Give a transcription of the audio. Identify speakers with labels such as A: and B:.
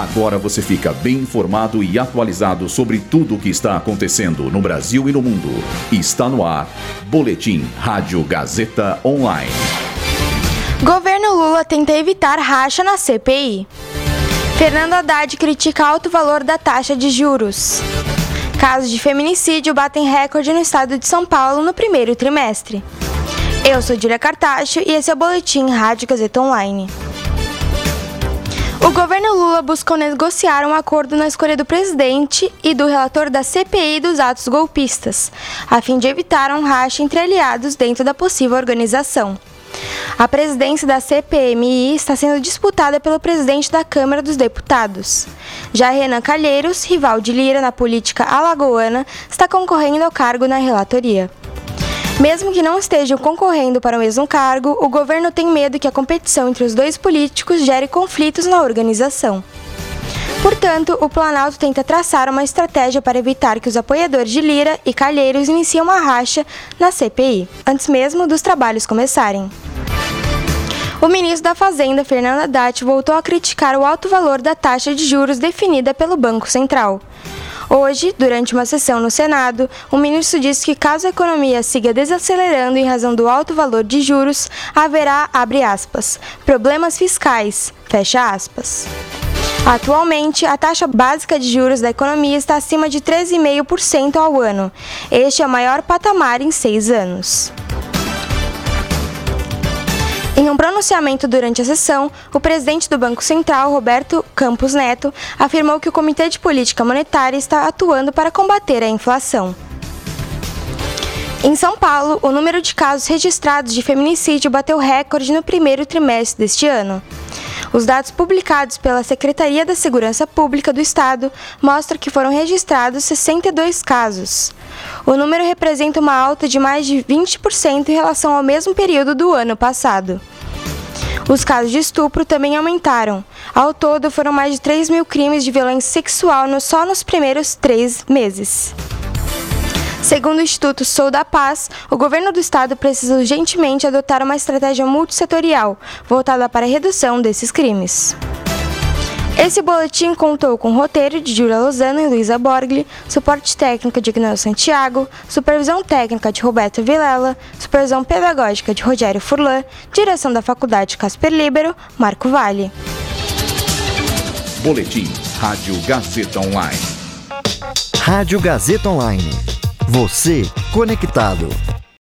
A: Agora você fica bem informado e atualizado sobre tudo o que está acontecendo no Brasil e no mundo. Está no ar. Boletim Rádio Gazeta Online.
B: Governo Lula tenta evitar racha na CPI. Fernando Haddad critica alto valor da taxa de juros. Casos de feminicídio batem recorde no estado de São Paulo no primeiro trimestre. Eu sou Dília Cartacho e esse é o Boletim Rádio Gazeta Online. O governo Lula buscou negociar um acordo na escolha do presidente e do relator da CPI dos atos golpistas, a fim de evitar um racha entre aliados dentro da possível organização. A presidência da CPMI está sendo disputada pelo presidente da Câmara dos Deputados. Já Renan Calheiros, rival de Lira na política alagoana, está concorrendo ao cargo na relatoria. Mesmo que não estejam concorrendo para o mesmo cargo, o governo tem medo que a competição entre os dois políticos gere conflitos na organização. Portanto, o Planalto tenta traçar uma estratégia para evitar que os apoiadores de Lira e Calheiros iniciem uma racha na CPI, antes mesmo dos trabalhos começarem. O ministro da Fazenda, Fernando Haddad, voltou a criticar o alto valor da taxa de juros definida pelo Banco Central. Hoje, durante uma sessão no Senado, o ministro disse que caso a economia siga desacelerando em razão do alto valor de juros, haverá, abre aspas, problemas fiscais, fecha aspas. Atualmente, a taxa básica de juros da economia está acima de 13,5% ao ano. Este é o maior patamar em seis anos. Em um pronunciamento durante a sessão, o presidente do Banco Central, Roberto Campos Neto, afirmou que o Comitê de Política Monetária está atuando para combater a inflação. Em São Paulo, o número de casos registrados de feminicídio bateu recorde no primeiro trimestre deste ano. Os dados publicados pela Secretaria da Segurança Pública do Estado mostram que foram registrados 62 casos. O número representa uma alta de mais de 20% em relação ao mesmo período do ano passado. Os casos de estupro também aumentaram. Ao todo, foram mais de 3 mil crimes de violência sexual só nos primeiros três meses. Segundo o Instituto Sou da Paz, o governo do estado precisa urgentemente adotar uma estratégia multissetorial voltada para a redução desses crimes. Esse boletim contou com roteiro de Júlia Lozano e Luísa Borgli, suporte técnico de Ignal Santiago, supervisão técnica de Roberto Vilela, supervisão pedagógica de Rogério Furlan, direção da Faculdade Casper Libero, Marco Vale.
A: Boletim Rádio Gazeta Online.
C: Rádio Gazeta Online. Você conectado.